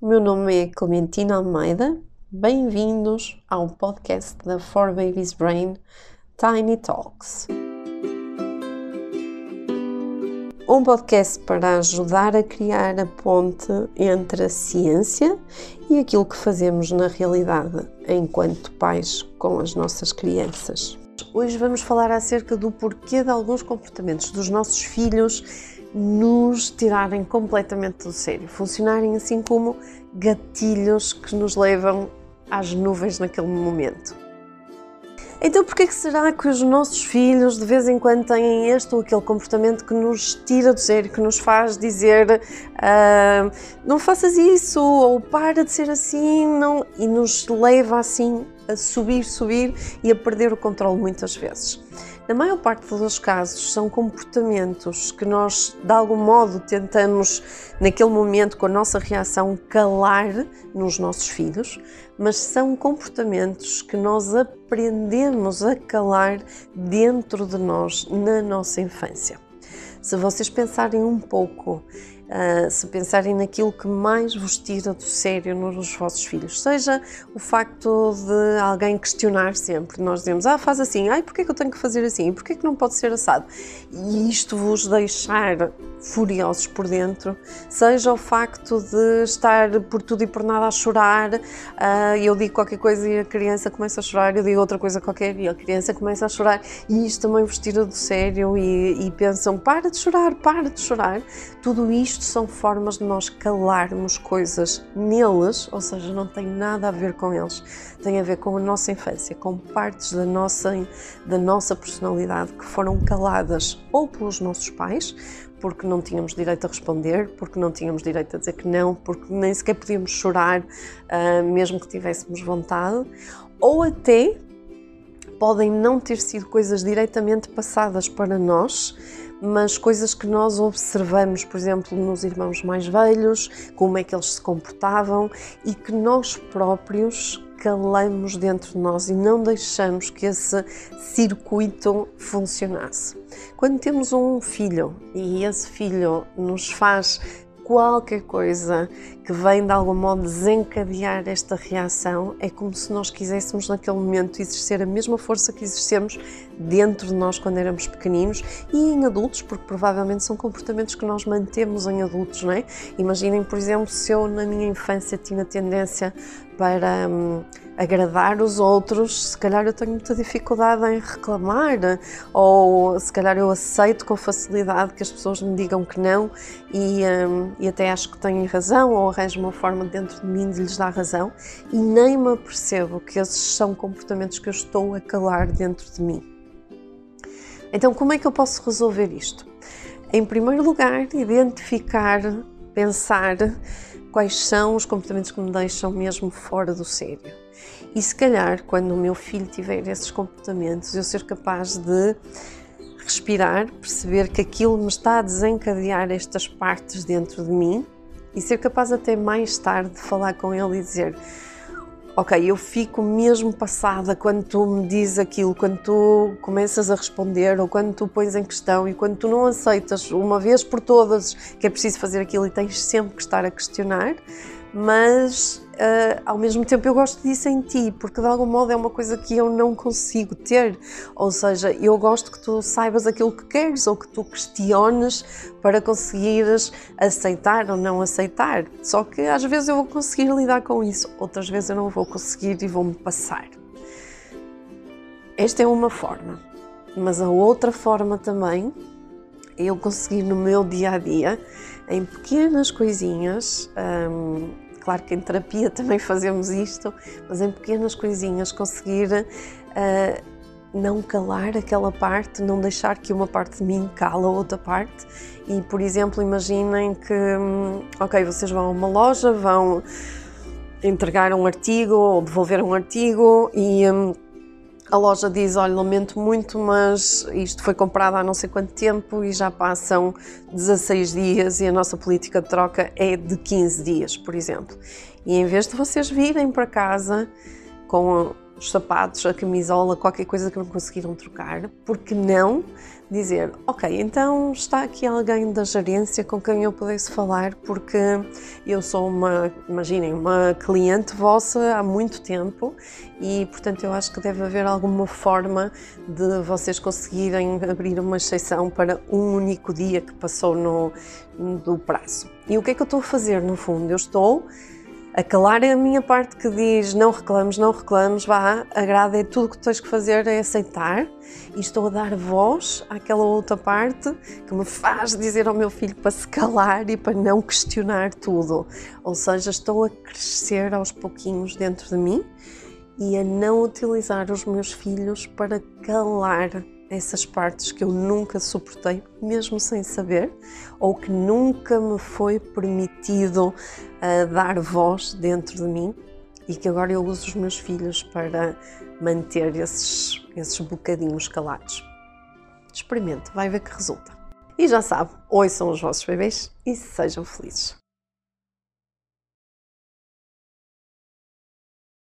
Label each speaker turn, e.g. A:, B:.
A: o meu nome é Clementina Almeida. Bem-vindos ao podcast da For Babies Brain Tiny Talks. Um podcast para ajudar a criar a ponte entre a ciência e aquilo que fazemos na realidade enquanto pais com as nossas crianças. Hoje vamos falar acerca do porquê de alguns comportamentos dos nossos filhos nos tirarem completamente do sério, funcionarem assim como gatilhos que nos levam às nuvens naquele momento. Então, por que será que os nossos filhos de vez em quando têm este ou aquele comportamento que nos tira do sério, que nos faz dizer uh, não faças isso ou para de ser assim, não, e nos leva assim a subir, subir e a perder o controle muitas vezes? Na maior parte dos casos, são comportamentos que nós, de algum modo, tentamos, naquele momento, com a nossa reação, calar nos nossos filhos, mas são comportamentos que nós aprendemos a calar dentro de nós na nossa infância. Se vocês pensarem um pouco Uh, se pensarem naquilo que mais vos tira do sério nos vossos filhos, seja o facto de alguém questionar sempre, nós dizemos, ah, faz assim, ai, porquê que eu tenho que fazer assim, porquê que não pode ser assado? E isto vos deixar furiosos por dentro, seja o facto de estar por tudo e por nada a chorar, uh, eu digo qualquer coisa e a criança começa a chorar, eu digo outra coisa qualquer e a criança começa a chorar, e isto também vos tira do sério e, e pensam, para de chorar, para de chorar, tudo isto isto são formas de nós calarmos coisas neles, ou seja, não tem nada a ver com eles, tem a ver com a nossa infância, com partes da nossa, da nossa personalidade que foram caladas ou pelos nossos pais, porque não tínhamos direito a responder, porque não tínhamos direito a dizer que não, porque nem sequer podíamos chorar, uh, mesmo que tivéssemos vontade, ou até podem não ter sido coisas diretamente passadas para nós, mas coisas que nós observamos, por exemplo, nos irmãos mais velhos, como é que eles se comportavam e que nós próprios calamos dentro de nós e não deixamos que esse circuito funcionasse. Quando temos um filho e esse filho nos faz qualquer coisa que vem de algum modo desencadear esta reação, é como se nós quiséssemos naquele momento exercer a mesma força que exercemos dentro de nós quando éramos pequeninos e em adultos, porque provavelmente são comportamentos que nós mantemos em adultos, não é? Imaginem, por exemplo, se eu na minha infância tinha tendência para. Hum, agradar os outros, se calhar eu tenho muita dificuldade em reclamar, ou se calhar eu aceito com facilidade que as pessoas me digam que não e, um, e até acho que têm razão, ou arranjo uma forma dentro de mim de lhes dar razão e nem me apercebo que esses são comportamentos que eu estou a calar dentro de mim. Então, como é que eu posso resolver isto? Em primeiro lugar, identificar, pensar quais são os comportamentos que me deixam mesmo fora do sério. E se calhar, quando o meu filho tiver esses comportamentos, eu ser capaz de respirar, perceber que aquilo me está a desencadear estas partes dentro de mim e ser capaz até mais tarde de falar com ele e dizer ok, eu fico mesmo passada quando tu me dizes aquilo, quando tu começas a responder ou quando tu pões em questão e quando tu não aceitas uma vez por todas que é preciso fazer aquilo e tens sempre que estar a questionar, mas uh, ao mesmo tempo eu gosto disso em ti, porque de algum modo é uma coisa que eu não consigo ter. Ou seja, eu gosto que tu saibas aquilo que queres ou que tu questiones para conseguires aceitar ou não aceitar. Só que às vezes eu vou conseguir lidar com isso, outras vezes eu não vou conseguir e vou-me passar. Esta é uma forma, mas a outra forma também eu conseguir no meu dia a dia, em pequenas coisinhas, hum, Claro que em terapia também fazemos isto, mas em pequenas coisinhas conseguir uh, não calar aquela parte, não deixar que uma parte de mim cala a outra parte. E, por exemplo, imaginem que, hum, ok, vocês vão a uma loja, vão entregar um artigo ou devolver um artigo e. Um, a loja diz: Olha, lamento muito, mas isto foi comprado há não sei quanto tempo e já passam 16 dias e a nossa política de troca é de 15 dias, por exemplo. E em vez de vocês virem para casa com os sapatos, a camisola, qualquer coisa que não conseguiram trocar, porque não dizer, ok, então está aqui alguém da gerência com quem eu pudesse falar, porque eu sou uma, imaginem, uma cliente vossa há muito tempo e, portanto, eu acho que deve haver alguma forma de vocês conseguirem abrir uma exceção para um único dia que passou no, do prazo. E o que é que eu estou a fazer, no fundo? Eu estou a calar é a minha parte que diz não reclames, não reclames, vá, agrada é tudo que tens que fazer é aceitar e estou a dar voz àquela outra parte que me faz dizer ao meu filho para se calar e para não questionar tudo. Ou seja, estou a crescer aos pouquinhos dentro de mim e a não utilizar os meus filhos para calar essas partes que eu nunca suportei, mesmo sem saber, ou que nunca me foi permitido uh, dar voz dentro de mim e que agora eu uso os meus filhos para manter esses, esses bocadinhos calados. Experimente, vai ver que resulta. E já sabe, são os vossos bebês e sejam felizes.